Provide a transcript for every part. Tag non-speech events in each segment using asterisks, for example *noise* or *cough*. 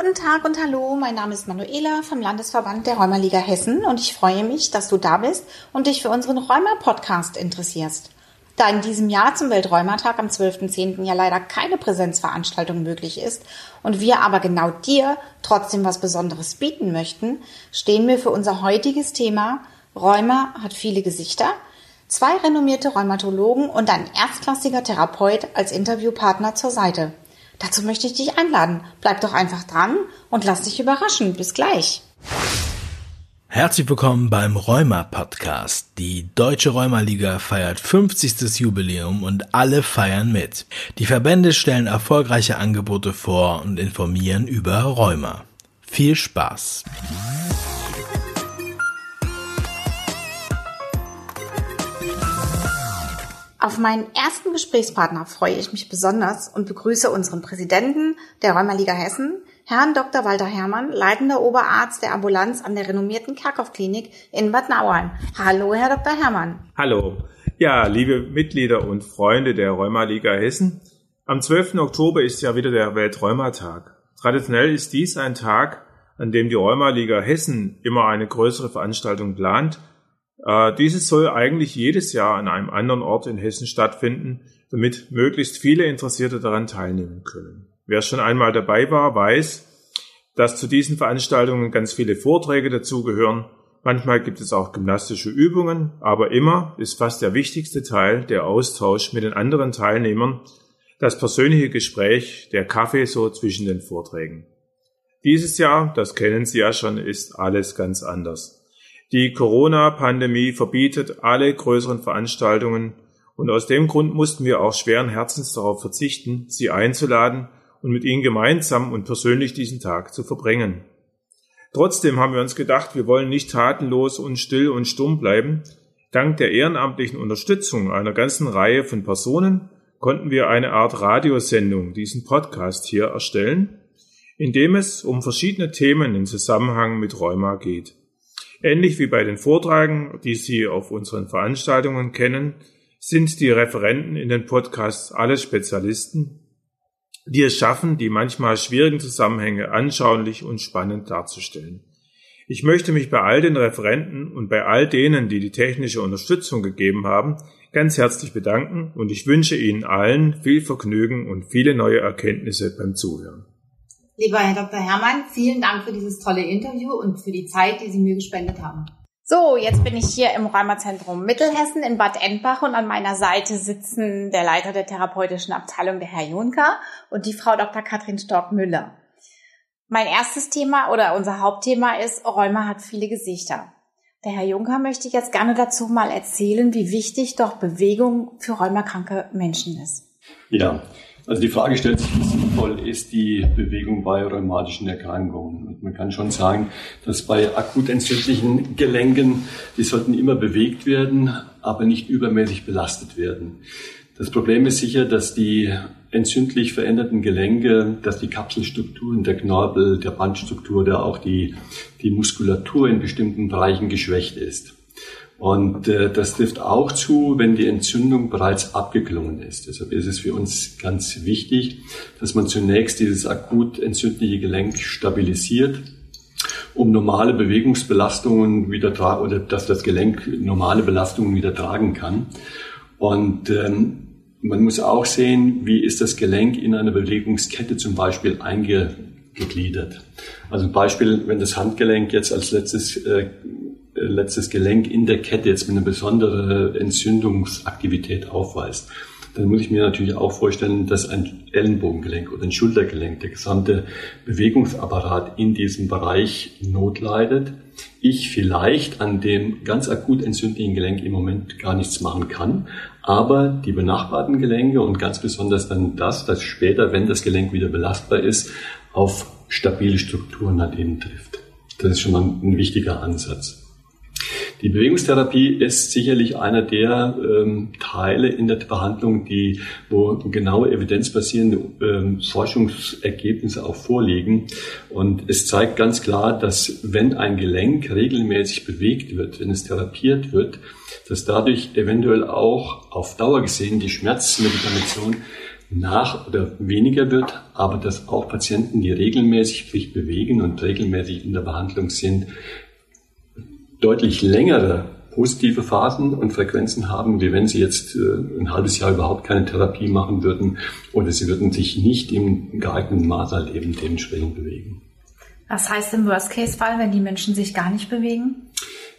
Guten Tag und hallo, mein Name ist Manuela vom Landesverband der Rheumaliga Hessen und ich freue mich, dass du da bist und dich für unseren Rheuma-Podcast interessierst. Da in diesem Jahr zum Welträumatag am 12.10. ja leider keine Präsenzveranstaltung möglich ist und wir aber genau dir trotzdem was Besonderes bieten möchten, stehen wir für unser heutiges Thema Rheuma hat viele Gesichter, zwei renommierte Rheumatologen und ein erstklassiger Therapeut als Interviewpartner zur Seite. Dazu möchte ich dich einladen. Bleib doch einfach dran und lass dich überraschen. Bis gleich. Herzlich willkommen beim Rheuma Podcast. Die Deutsche Rheumaliga feiert 50. Jubiläum und alle feiern mit. Die Verbände stellen erfolgreiche Angebote vor und informieren über Rheuma. Viel Spaß! Auf meinen ersten Gesprächspartner freue ich mich besonders und begrüße unseren Präsidenten der Rheumaliga Hessen, Herrn Dr. Walter Herrmann, leitender Oberarzt der Ambulanz an der renommierten Kerkhoff-Klinik in Bad Nauheim. Hallo, Herr Dr. Herrmann. Hallo. Ja, liebe Mitglieder und Freunde der Rheumaliga Hessen. Am 12. Oktober ist ja wieder der Weltrheumatag. Traditionell ist dies ein Tag, an dem die Rheumaliga Hessen immer eine größere Veranstaltung plant äh, dieses soll eigentlich jedes Jahr an einem anderen Ort in Hessen stattfinden, damit möglichst viele Interessierte daran teilnehmen können. Wer schon einmal dabei war, weiß, dass zu diesen Veranstaltungen ganz viele Vorträge dazugehören. Manchmal gibt es auch gymnastische Übungen, aber immer ist fast der wichtigste Teil der Austausch mit den anderen Teilnehmern, das persönliche Gespräch, der Kaffee so zwischen den Vorträgen. Dieses Jahr, das kennen Sie ja schon, ist alles ganz anders. Die Corona-Pandemie verbietet alle größeren Veranstaltungen und aus dem Grund mussten wir auch schweren Herzens darauf verzichten, Sie einzuladen und mit Ihnen gemeinsam und persönlich diesen Tag zu verbringen. Trotzdem haben wir uns gedacht, wir wollen nicht tatenlos und still und stumm bleiben. Dank der ehrenamtlichen Unterstützung einer ganzen Reihe von Personen konnten wir eine Art Radiosendung, diesen Podcast hier erstellen, in dem es um verschiedene Themen im Zusammenhang mit Rheuma geht. Ähnlich wie bei den Vortragen, die Sie auf unseren Veranstaltungen kennen, sind die Referenten in den Podcasts alle Spezialisten, die es schaffen, die manchmal schwierigen Zusammenhänge anschaulich und spannend darzustellen. Ich möchte mich bei all den Referenten und bei all denen, die die technische Unterstützung gegeben haben, ganz herzlich bedanken und ich wünsche Ihnen allen viel Vergnügen und viele neue Erkenntnisse beim Zuhören. Lieber Herr Dr. Herrmann, vielen Dank für dieses tolle Interview und für die Zeit, die Sie mir gespendet haben. So, jetzt bin ich hier im Rheumazentrum Mittelhessen in Bad Endbach und an meiner Seite sitzen der Leiter der therapeutischen Abteilung, der Herr Juncker, und die Frau Dr. Katrin Stork-Müller. Mein erstes Thema oder unser Hauptthema ist, Rheuma hat viele Gesichter. Der Herr Juncker möchte jetzt gerne dazu mal erzählen, wie wichtig doch Bewegung für rheumakranke Menschen ist. Ja, also die Frage stellt sich, sinnvoll ist die Bewegung bei rheumatischen Erkrankungen? Und man kann schon sagen, dass bei akut entzündlichen Gelenken, die sollten immer bewegt werden, aber nicht übermäßig belastet werden. Das Problem ist sicher, dass die entzündlich veränderten Gelenke, dass die Kapselstrukturen der Knorpel, der Bandstruktur oder auch die, die Muskulatur in bestimmten Bereichen geschwächt ist. Und äh, das trifft auch zu, wenn die Entzündung bereits abgeklungen ist. Deshalb ist es für uns ganz wichtig, dass man zunächst dieses akut entzündliche Gelenk stabilisiert, um normale Bewegungsbelastungen wieder tragen oder dass das Gelenk normale Belastungen wieder tragen kann. Und ähm, man muss auch sehen, wie ist das Gelenk in einer Bewegungskette zum Beispiel eingegliedert. Also Beispiel, wenn das Handgelenk jetzt als letztes äh, letztes Gelenk in der Kette jetzt mit einer besonderen Entzündungsaktivität aufweist, dann muss ich mir natürlich auch vorstellen, dass ein Ellenbogengelenk oder ein Schultergelenk, der gesamte Bewegungsapparat in diesem Bereich notleidet. Ich vielleicht an dem ganz akut entzündlichen Gelenk im Moment gar nichts machen kann, aber die benachbarten Gelenke und ganz besonders dann das, das später, wenn das Gelenk wieder belastbar ist, auf stabile Strukturen halt eben trifft. Das ist schon mal ein wichtiger Ansatz. Die Bewegungstherapie ist sicherlich einer der ähm, Teile in der Behandlung, die, wo genaue evidenzbasierende ähm, Forschungsergebnisse auch vorliegen. Und es zeigt ganz klar, dass wenn ein Gelenk regelmäßig bewegt wird, wenn es therapiert wird, dass dadurch eventuell auch auf Dauer gesehen die Schmerzmedikation nach oder weniger wird, aber dass auch Patienten, die regelmäßig sich bewegen und regelmäßig in der Behandlung sind, deutlich längere positive Phasen und Frequenzen haben, wie wenn sie jetzt äh, ein halbes Jahr überhaupt keine Therapie machen würden oder sie würden sich nicht im geeigneten Maß halt eben dementsprechend bewegen. Was heißt im Worst-Case-Fall, wenn die Menschen sich gar nicht bewegen?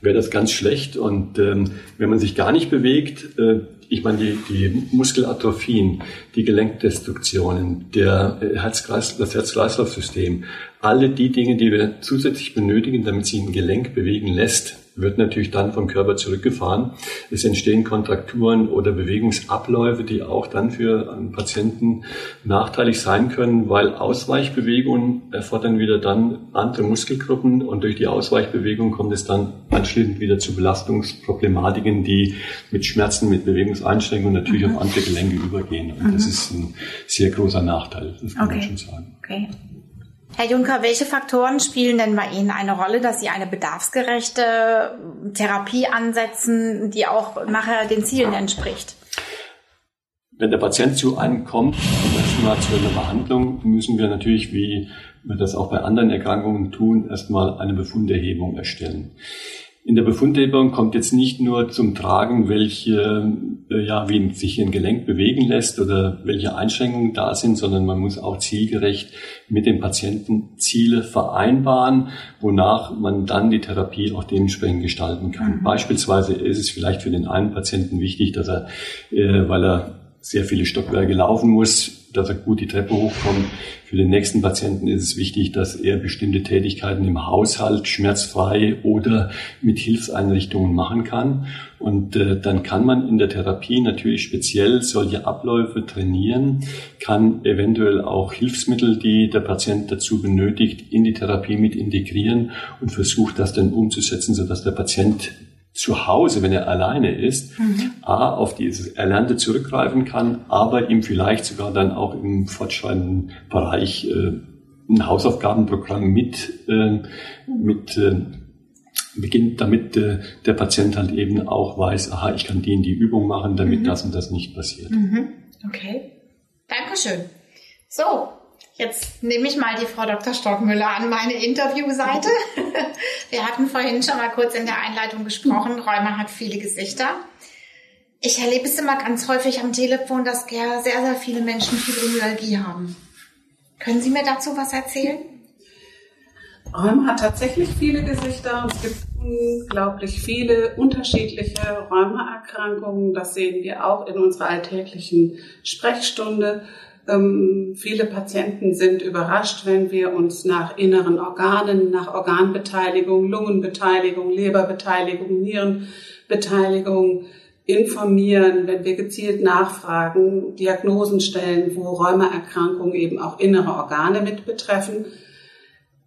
Wäre das ganz schlecht. Und ähm, wenn man sich gar nicht bewegt, äh, ich meine, die, die Muskelatrophien, die Gelenkdestruktionen, der Herz-Kreis, das Herz-Kreislauf-System, alle die Dinge, die wir zusätzlich benötigen, damit sich ein Gelenk bewegen lässt, wird natürlich dann vom Körper zurückgefahren. Es entstehen Kontrakturen oder Bewegungsabläufe, die auch dann für einen Patienten nachteilig sein können, weil Ausweichbewegungen erfordern wieder dann andere Muskelgruppen und durch die Ausweichbewegung kommt es dann anschließend wieder zu Belastungsproblematiken, die mit Schmerzen, mit Bewegungseinschränkungen natürlich mhm. auf andere Gelenke übergehen. Und mhm. das ist ein sehr großer Nachteil, das kann okay. man schon sagen. Okay. Herr Juncker, welche Faktoren spielen denn bei Ihnen eine Rolle, dass Sie eine bedarfsgerechte Therapie ansetzen, die auch nachher den Zielen entspricht? Wenn der Patient zu einem kommt, erstmal zu einer Behandlung, müssen wir natürlich, wie wir das auch bei anderen Erkrankungen tun, erstmal eine Befunderhebung erstellen. In der Befundhebung kommt jetzt nicht nur zum Tragen, welche, äh, ja, wie sich ein Gelenk bewegen lässt oder welche Einschränkungen da sind, sondern man muss auch zielgerecht mit dem Patienten Ziele vereinbaren, wonach man dann die Therapie auch dementsprechend gestalten kann. Mhm. Beispielsweise ist es vielleicht für den einen Patienten wichtig, dass er, äh, weil er sehr viele Stockwerke laufen muss, dass er gut die Treppe hochkommt. Für den nächsten Patienten ist es wichtig, dass er bestimmte Tätigkeiten im Haushalt schmerzfrei oder mit Hilfseinrichtungen machen kann. Und äh, dann kann man in der Therapie natürlich speziell solche Abläufe trainieren, kann eventuell auch Hilfsmittel, die der Patient dazu benötigt, in die Therapie mit integrieren und versucht das dann umzusetzen, sodass der Patient zu Hause, wenn er alleine ist, mhm. A, auf dieses Erlernte zurückgreifen kann, aber ihm vielleicht sogar dann auch im fortschreitenden Bereich äh, ein Hausaufgabenprogramm mit, äh, mit äh, beginnt, damit äh, der Patient halt eben auch weiß, aha, ich kann die in die Übung machen, damit mhm. das und das nicht passiert. Mhm. Okay. Dankeschön. So, Jetzt nehme ich mal die Frau Dr. Stockmüller an meine Interviewseite. *laughs* Wir hatten vorhin schon mal kurz in der Einleitung gesprochen. Rheuma hat viele Gesichter. Ich erlebe es immer ganz häufig am Telefon, dass sehr, sehr viele Menschen Fibromyalgie haben. Können Sie mir dazu was erzählen? Rheuma hat tatsächlich viele Gesichter und es gibt unglaublich viele unterschiedliche Rheumaerkrankungen. Das sehen wir auch in unserer alltäglichen Sprechstunde. Ähm, viele Patienten sind überrascht, wenn wir uns nach inneren Organen, nach Organbeteiligung, Lungenbeteiligung, Leberbeteiligung, Nierenbeteiligung informieren, wenn wir gezielt nachfragen, Diagnosen stellen, wo Rheumaerkrankungen eben auch innere Organe mit betreffen.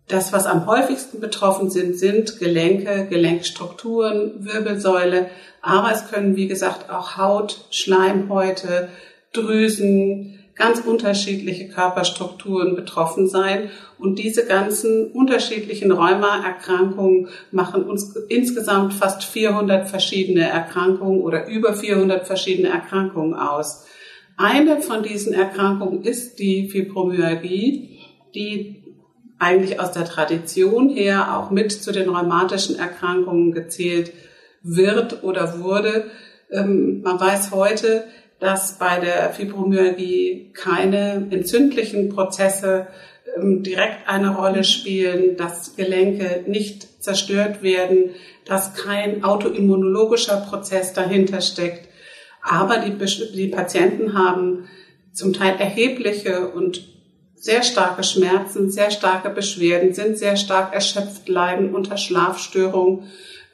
Das, was am häufigsten betroffen sind, sind Gelenke, Gelenkstrukturen, Wirbelsäule, aber es können, wie gesagt, auch Haut, Schleimhäute, Drüsen, ganz unterschiedliche Körperstrukturen betroffen sein. Und diese ganzen unterschiedlichen Rheumaerkrankungen machen uns insgesamt fast 400 verschiedene Erkrankungen oder über 400 verschiedene Erkrankungen aus. Eine von diesen Erkrankungen ist die Fibromyalgie, die eigentlich aus der Tradition her auch mit zu den rheumatischen Erkrankungen gezählt wird oder wurde. Ähm, man weiß heute, dass bei der Fibromyalgie keine entzündlichen Prozesse ähm, direkt eine Rolle spielen, dass Gelenke nicht zerstört werden, dass kein autoimmunologischer Prozess dahinter steckt. Aber die, die Patienten haben zum Teil erhebliche und sehr starke Schmerzen, sehr starke Beschwerden, sind sehr stark erschöpft, leiden unter Schlafstörungen,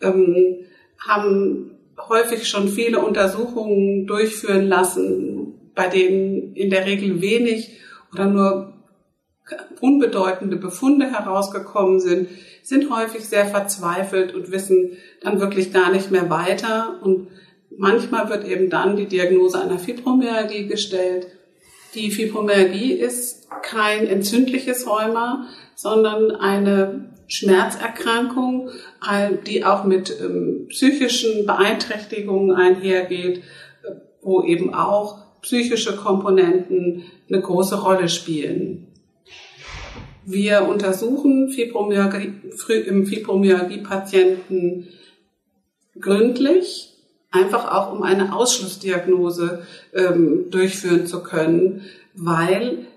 ähm, haben häufig schon viele Untersuchungen durchführen lassen, bei denen in der Regel wenig oder nur unbedeutende Befunde herausgekommen sind, sind häufig sehr verzweifelt und wissen dann wirklich gar nicht mehr weiter. Und manchmal wird eben dann die Diagnose einer Fibromyalgie gestellt. Die Fibromyalgie ist kein entzündliches Rheuma, sondern eine Schmerzerkrankung, die auch mit ähm, psychischen Beeinträchtigungen einhergeht, wo eben auch psychische Komponenten eine große Rolle spielen. Wir untersuchen Fibromyalgie, im Fibromyalgie-Patienten gründlich, einfach auch um eine Ausschlussdiagnose ähm, durchführen zu können, weil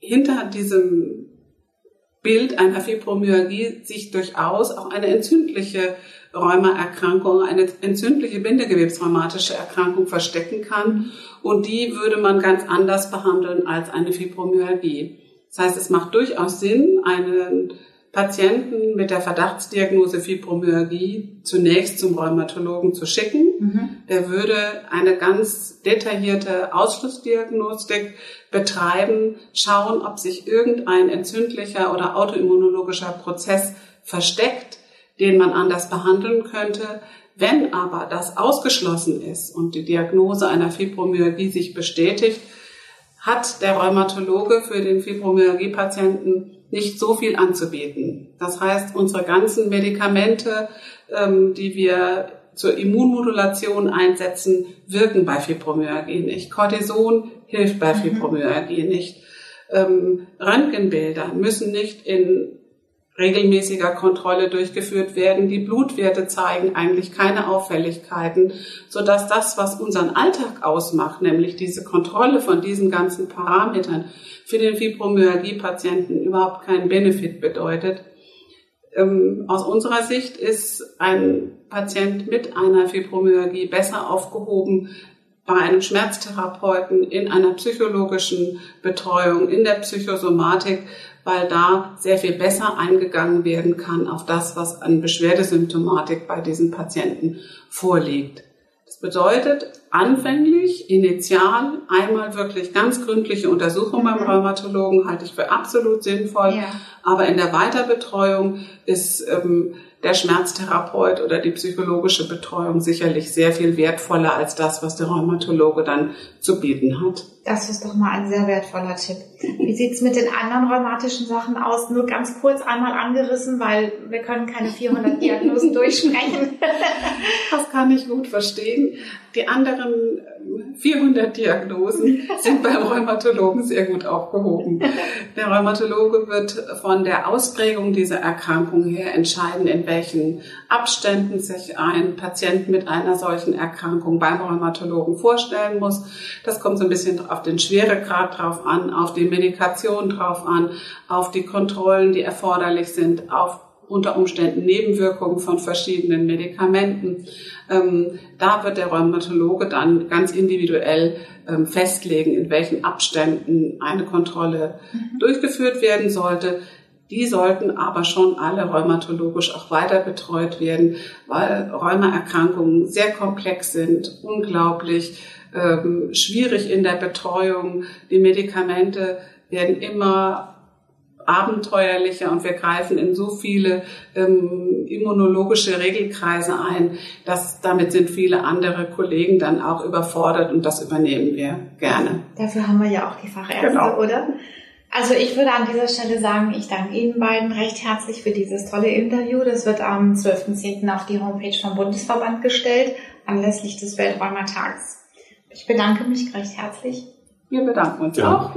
hinter diesem Bild einer Fibromyalgie sich durchaus auch eine entzündliche Rheumaerkrankung, eine entzündliche bindegewebsrheumatische Erkrankung verstecken kann. Und die würde man ganz anders behandeln als eine Fibromyalgie. Das heißt, es macht durchaus Sinn, einen Patienten mit der Verdachtsdiagnose Fibromyalgie zunächst zum Rheumatologen zu schicken. Mhm. Der würde eine ganz detaillierte Ausschlussdiagnostik betreiben, schauen, ob sich irgendein entzündlicher oder autoimmunologischer Prozess versteckt, den man anders behandeln könnte. Wenn aber das ausgeschlossen ist und die Diagnose einer Fibromyalgie sich bestätigt, hat der Rheumatologe für den Fibromyalgie-Patienten nicht so viel anzubieten. Das heißt, unsere ganzen Medikamente, ähm, die wir zur Immunmodulation einsetzen, wirken bei Fibromyalgie nicht. Cortison hilft bei mhm. Fibromyalgie nicht. Ähm, Röntgenbilder müssen nicht in regelmäßiger Kontrolle durchgeführt werden. Die Blutwerte zeigen eigentlich keine Auffälligkeiten, so dass das, was unseren Alltag ausmacht, nämlich diese Kontrolle von diesen ganzen Parametern, für den Fibromyalgie-Patienten überhaupt keinen Benefit bedeutet. Ähm, aus unserer Sicht ist ein Patient mit einer Fibromyalgie besser aufgehoben, bei einem Schmerztherapeuten in einer psychologischen Betreuung, in der Psychosomatik, weil da sehr viel besser eingegangen werden kann auf das, was an Beschwerdesymptomatik bei diesen Patienten vorliegt. Das bedeutet, anfänglich, initial, einmal wirklich ganz gründliche Untersuchung mhm. beim Rheumatologen halte ich für absolut sinnvoll. Ja. Aber in der Weiterbetreuung ist ähm, der Schmerztherapeut oder die psychologische Betreuung sicherlich sehr viel wertvoller als das, was der Rheumatologe dann zu bieten hat. Das ist doch mal ein sehr wertvoller Tipp. Wie sieht's mit den anderen rheumatischen Sachen aus? Nur ganz kurz einmal angerissen, weil wir können keine 400 Diagnosen durchsprechen. *laughs* Das kann ich gut verstehen. Die anderen 400 Diagnosen sind beim Rheumatologen sehr gut aufgehoben. Der Rheumatologe wird von der Ausprägung dieser Erkrankung her entscheiden, in welchen Abständen sich ein Patient mit einer solchen Erkrankung beim Rheumatologen vorstellen muss. Das kommt so ein bisschen auf den Schweregrad drauf an, auf die Medikation drauf an, auf die Kontrollen, die erforderlich sind, auf unter Umständen Nebenwirkungen von verschiedenen Medikamenten. Ähm, da wird der Rheumatologe dann ganz individuell ähm, festlegen, in welchen Abständen eine Kontrolle mhm. durchgeführt werden sollte. Die sollten aber schon alle rheumatologisch auch weiter betreut werden, weil Rheumaerkrankungen sehr komplex sind, unglaublich ähm, schwierig in der Betreuung. Die Medikamente werden immer abenteuerlicher und wir greifen in so viele ähm, immunologische Regelkreise ein, dass damit sind viele andere Kollegen dann auch überfordert und das übernehmen wir gerne. Dafür haben wir ja auch die Fachärzte, genau. oder? Also ich würde an dieser Stelle sagen, ich danke Ihnen beiden recht herzlich für dieses tolle Interview. Das wird am 12.10. auf die Homepage vom Bundesverband gestellt, anlässlich des Welträumertags. Ich bedanke mich recht herzlich. Wir bedanken uns ja. auch.